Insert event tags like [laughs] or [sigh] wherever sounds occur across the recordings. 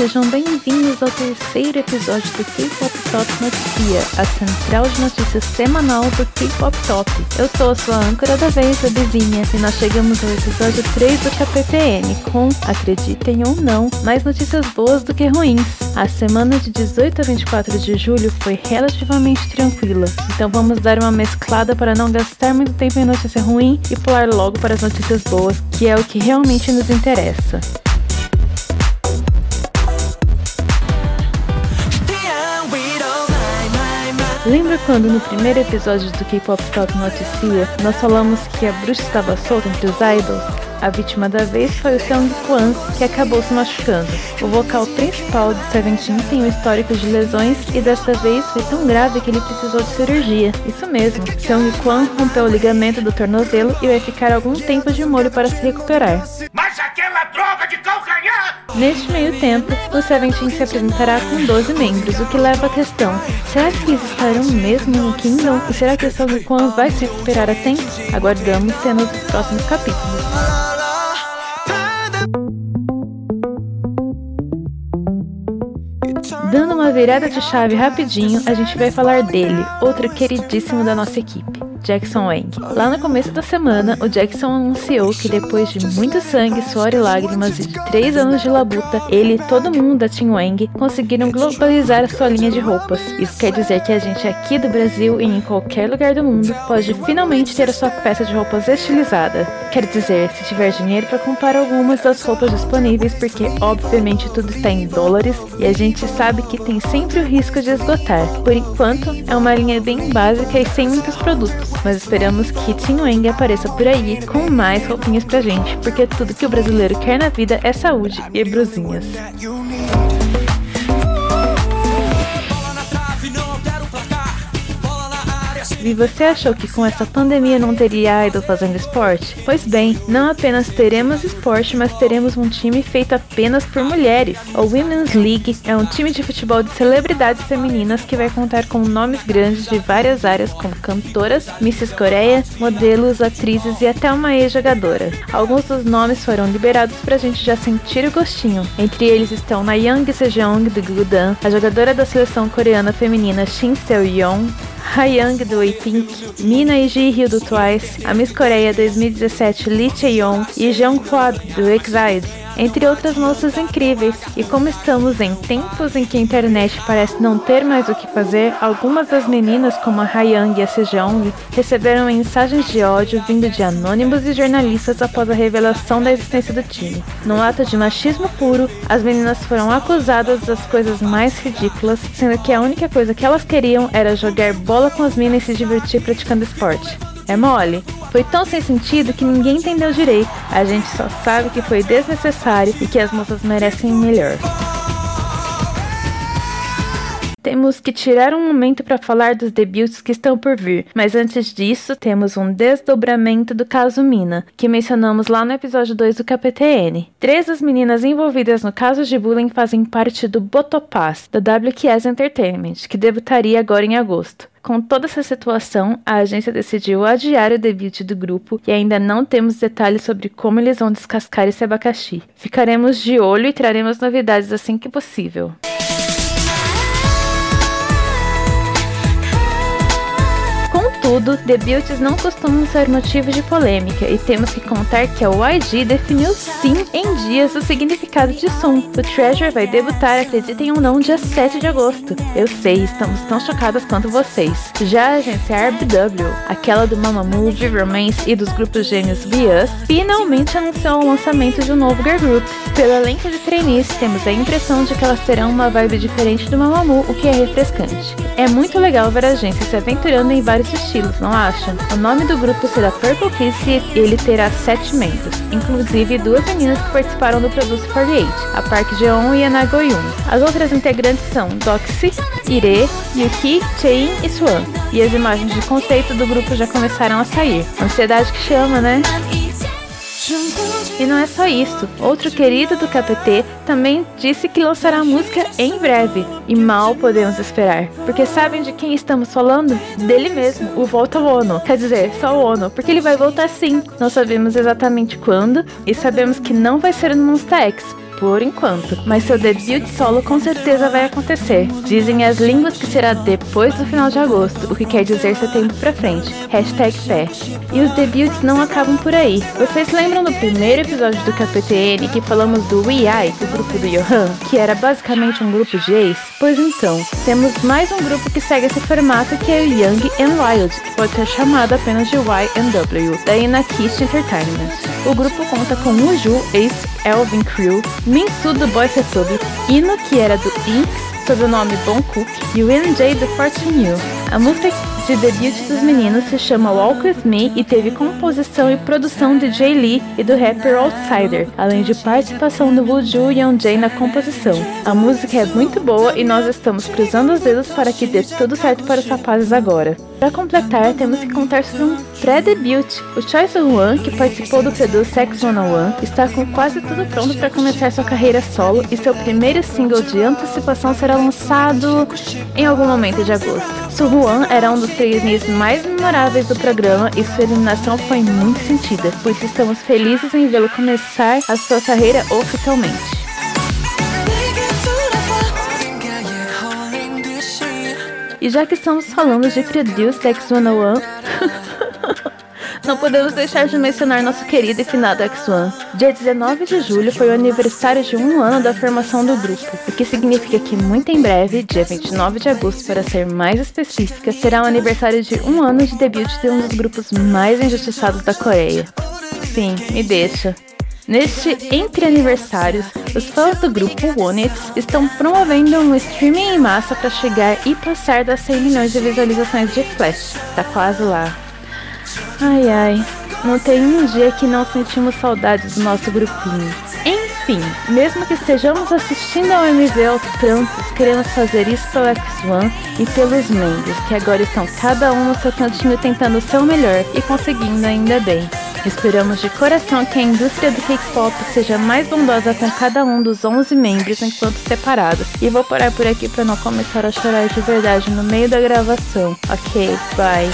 sejam bem-vindos ao terceiro episódio do K-Pop Top Noticia, a central de notícias semanal do K-Pop Top. Eu sou a sua âncora da vez, a Bizinha, e nós chegamos ao episódio 3 do KPTN com, acreditem ou não, mais notícias boas do que ruins. A semana de 18 a 24 de julho foi relativamente tranquila, então vamos dar uma mesclada para não gastar muito tempo em notícia ruim e pular logo para as notícias boas, que é o que realmente nos interessa. Lembra quando no primeiro episódio do K-Pop Talk Noticia nós falamos que a bruxa estava solta entre os idols? A vítima da vez foi o Seung Kwan, que acabou se machucando. O vocal principal de Seventeen tem um histórico de lesões e desta vez foi tão grave que ele precisou de cirurgia. Isso mesmo, Seung Kwan rompeu o ligamento do tornozelo e vai ficar algum tempo de molho para se recuperar. Mas Neste meio tempo, o Seventeen se apresentará com 12 membros, o que leva à questão: será que eles estarão mesmo no Kingdom? E será que o Seung Kwan vai se recuperar a tempo? Aguardamos cenas dos próximos capítulos. Dando uma virada de chave rapidinho, a gente vai falar dele, outro queridíssimo da nossa equipe. Jackson Wang. Lá no começo da semana, o Jackson anunciou que depois de muito sangue, suor e lágrimas e de 3 anos de labuta, ele e todo mundo da Team Wang conseguiram globalizar a sua linha de roupas. Isso quer dizer que a gente aqui do Brasil e em qualquer lugar do mundo pode finalmente ter a sua peça de roupas estilizada. Quer dizer, se tiver dinheiro para comprar algumas das roupas disponíveis, porque obviamente tudo está em dólares e a gente sabe que tem sempre o risco de esgotar. Por enquanto, é uma linha bem básica e sem muitos produtos mas esperamos que Tim Wang apareça por aí com mais roupinhas pra gente, porque tudo que o brasileiro quer na vida é saúde e brusinhas. E você achou que com essa pandemia não teria idol fazendo esporte? Pois bem, não apenas teremos esporte, mas teremos um time feito apenas por mulheres. O Women's League é um time de futebol de celebridades femininas que vai contar com nomes grandes de várias áreas, como cantoras, Mrs. Coreia, modelos, atrizes e até uma ex-jogadora. Alguns dos nomes foram liberados pra gente já sentir o gostinho. Entre eles estão Nayoung Sejong do Gudan, a jogadora da seleção coreana feminina Shin Seo-yeon, Young do A-Pink, Mina e Ji-hyo do Twice, a Miss Coreia 2017 Lee Chae-young e Jeongkwa do EXILE entre outras moças incríveis. E como estamos em tempos em que a internet parece não ter mais o que fazer, algumas das meninas, como a Hayang e a Sejong, receberam mensagens de ódio vindo de anônimos e jornalistas após a revelação da existência do time. Num ato de machismo puro, as meninas foram acusadas das coisas mais ridículas, sendo que a única coisa que elas queriam era jogar bola com as minas e se divertir praticando esporte. É mole? Foi tão sem sentido que ninguém entendeu direito. A gente só sabe que foi desnecessário e que as moças merecem melhor. Temos que tirar um momento para falar dos debuts que estão por vir, mas antes disso, temos um desdobramento do caso Mina, que mencionamos lá no episódio 2 do KPTN. Três das meninas envolvidas no caso de bullying fazem parte do Botopaz, da WQS Entertainment, que debutaria agora em agosto. Com toda essa situação, a agência decidiu adiar o debut do grupo e ainda não temos detalhes sobre como eles vão descascar esse abacaxi. Ficaremos de olho e traremos novidades assim que possível. Contudo, debuts não costumam ser motivo de polêmica e temos que contar que a YG definiu sim em dias o significado de Sun. O Treasure vai debutar, acreditem ou não, dia 7 de agosto. Eu sei, estamos tão chocadas quanto vocês. Já a agência RBW, aquela do Mamamoo, de Romance e dos grupos gêmeos Us, finalmente anunciou o lançamento de um novo girl group. Pelo elenco de trainees, temos a impressão de que elas terão uma vibe diferente do Mamamoo, o que é refrescante. É muito legal ver a agência se aventurando em vários estilos estilos, não acham? O nome do grupo será Purple Kiss e ele terá sete membros, inclusive duas meninas que participaram do Produce 48, a Park Jeon e a Nagoyun. As outras integrantes são Doxy, Ire, Yuki, Chein e Swan. E as imagens de conceito do grupo já começaram a sair. Ansiedade que chama, né? E não é só isso. Outro querido do KPT também disse que lançará música em breve. E mal podemos esperar. Porque sabem de quem estamos falando? Dele mesmo, o Volta Ono. Quer dizer, só o Ono, porque ele vai voltar sim. Não sabemos exatamente quando e sabemos que não vai ser no Monsta X, por enquanto, mas seu debut solo com certeza vai acontecer. Dizem as línguas que será depois do final de agosto, o que quer dizer setembro pra frente. Hashtag fé. E os debuts não acabam por aí. Vocês lembram do primeiro episódio do KPTN que falamos do WeI, o grupo do Johan, que era basicamente um grupo de ex? Pois então, temos mais um grupo que segue esse formato que é o Young and Wild, que pode ser chamado apenas de YW, da Inakish Entertainment. O grupo conta com Uju, ex-Elvin Crew, Minsu do Boys Republic, Ino, que era do Inks, sob o nome Bon Cook, e o NJ do Fortune You. A música de debut dos meninos se chama Walk With Me e teve composição e produção de Jay Lee e do rapper Outsider, além de participação do Wooju e Jay na composição. A música é muito boa e nós estamos cruzando os dedos para que dê tudo certo para os rapazes agora. Para completar, temos que contar sobre um pré-debut. O Choi Soo-wan, que participou do Pedu Sex 101, está com quase tudo pronto para começar sua carreira solo e seu primeiro single de antecipação será lançado em algum momento de agosto. Soo-wan era um dos trainees mais memoráveis do programa e sua eliminação foi muito sentida, pois estamos felizes em vê-lo começar a sua carreira oficialmente. E já que estamos falando de Produce X101, [laughs] não podemos deixar de mencionar nosso querido e finado X1. Dia 19 de julho foi o aniversário de um ano da formação do grupo, o que significa que muito em breve, dia 29 de agosto para ser mais específica, será o aniversário de um ano de debut de um dos grupos mais injustiçados da Coreia. Sim, me deixa. Neste entre aniversários, os fãs do grupo Onix estão promovendo um streaming em massa para chegar e passar das 100 milhões de visualizações de Flash. Tá quase lá. Ai ai, não tem um dia que não sentimos saudades do nosso grupinho. Enfim, mesmo que estejamos assistindo ao MV aos prantos, queremos fazer isso pelo X1 e pelos membros, que agora estão cada um no seu cantinho tentando o seu melhor e conseguindo ainda bem. Esperamos de coração que a indústria do K-pop seja mais bondosa com cada um dos 11 membros enquanto separados. E vou parar por aqui para não começar a chorar de verdade no meio da gravação. Ok, bye.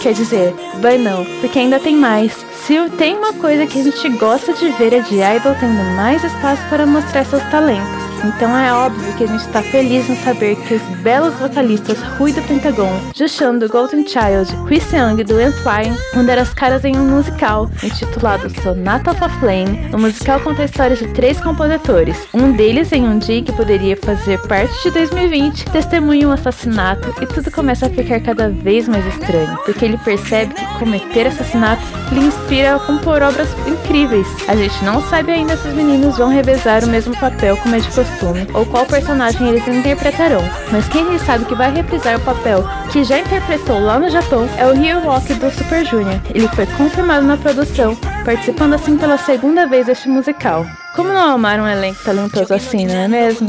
Quer dizer, vai não, porque ainda tem mais. Se tem uma coisa que a gente gosta de ver é de Idol tendo mais espaço para mostrar seus talentos. Então é óbvio que a gente está feliz em saber que os belos vocalistas Rui do Pentagon, Jushan do Golden Child, Chris Young do Entwine dar as caras em um musical intitulado Sonata of a Flame. O musical conta a história de três compositores. Um deles, em um dia que poderia fazer parte de 2020, testemunha um assassinato e tudo começa a ficar cada vez mais estranho, porque ele percebe que cometer assassinato lhe inspira a compor obras incríveis. A gente não sabe ainda se os meninos vão revezar o mesmo papel como é de costume ou qual personagem eles interpretarão, mas quem sabe que vai reprisar o papel que já interpretou lá no Japão é o Ryu Walk do Super Junior. Ele foi confirmado na produção, participando assim pela segunda vez deste musical. Como não amar um elenco talentoso assim, não é mesmo?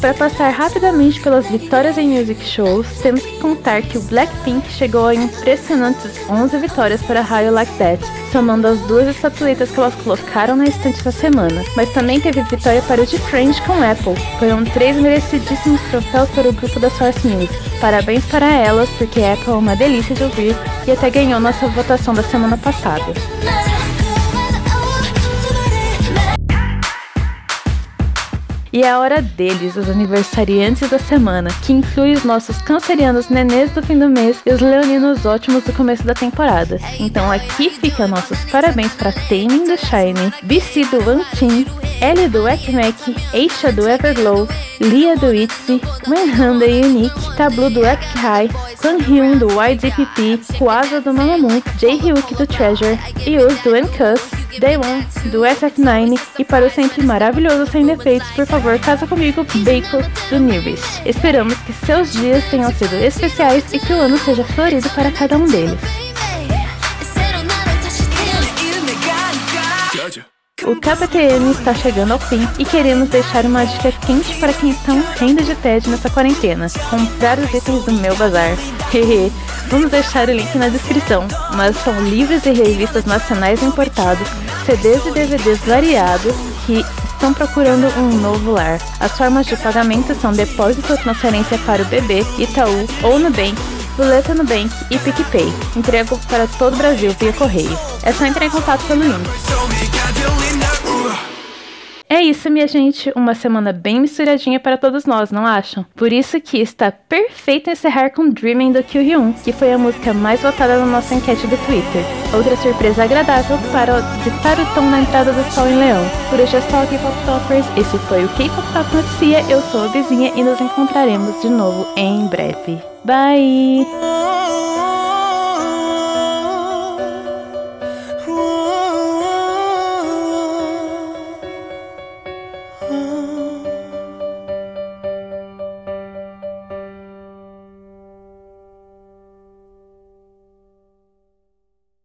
Para passar rapidamente pelas vitórias em music shows, temos que contar que o Blackpink chegou a impressionantes 11 vitórias para How Like That, somando as duas estatuetas que elas colocaram na estante essa semana. Mas também teve vitória para o de Friends com Apple. Foram três merecidíssimos troféus para o grupo da Source Music. Parabéns para elas, porque Apple é uma delícia de ouvir e até ganhou nossa votação da semana passada. E é a hora deles, os aniversariantes da semana, que inclui os nossos cancerianos nenês do fim do mês e os leoninos ótimos do começo da temporada. Então aqui fica nossos parabéns para Taming do Shine, BC do Team, Ellie do Ekmek, Eisha do Everglow, Lia do ITZY, Wenhan da Unique, Tablu do Epic High, Kwan Hyun do YDPP, Huasa do Mamamoo, Jae Hyuk do Treasure, Yus do Encuss, Daewon, do SF9 e para o sempre maravilhoso Sem Defeitos, por favor, casa comigo, Bacon, do Newbies. Esperamos que seus dias tenham sido especiais e que o ano seja florido para cada um deles. O KPTM está chegando ao fim e queremos deixar uma dica quente para quem está morrendo de tédio nessa quarentena: comprar os itens do meu bazar. Vamos deixar o link na descrição, mas são livros e revistas nacionais importados, CDs e DVDs variados que estão procurando um novo lar. As formas de pagamento são depósito ou transferência para o BB, Itaú ou Nubank, Boleta Nubank e PicPay. Entrego para todo o Brasil via correio. É só entrar em contato pelo link. É isso, minha gente. Uma semana bem misturadinha para todos nós, não acham? Por isso que está perfeito encerrar com Dreaming do Kyuhyun, que foi a música mais votada na nossa enquete do Twitter. Outra surpresa agradável para ditar o tom na entrada do Sol em Leão. Por hoje é só K-Pop Toppers. Esse foi o K-Pop Top Notícia. Eu sou a Vizinha e nos encontraremos de novo em breve. Bye!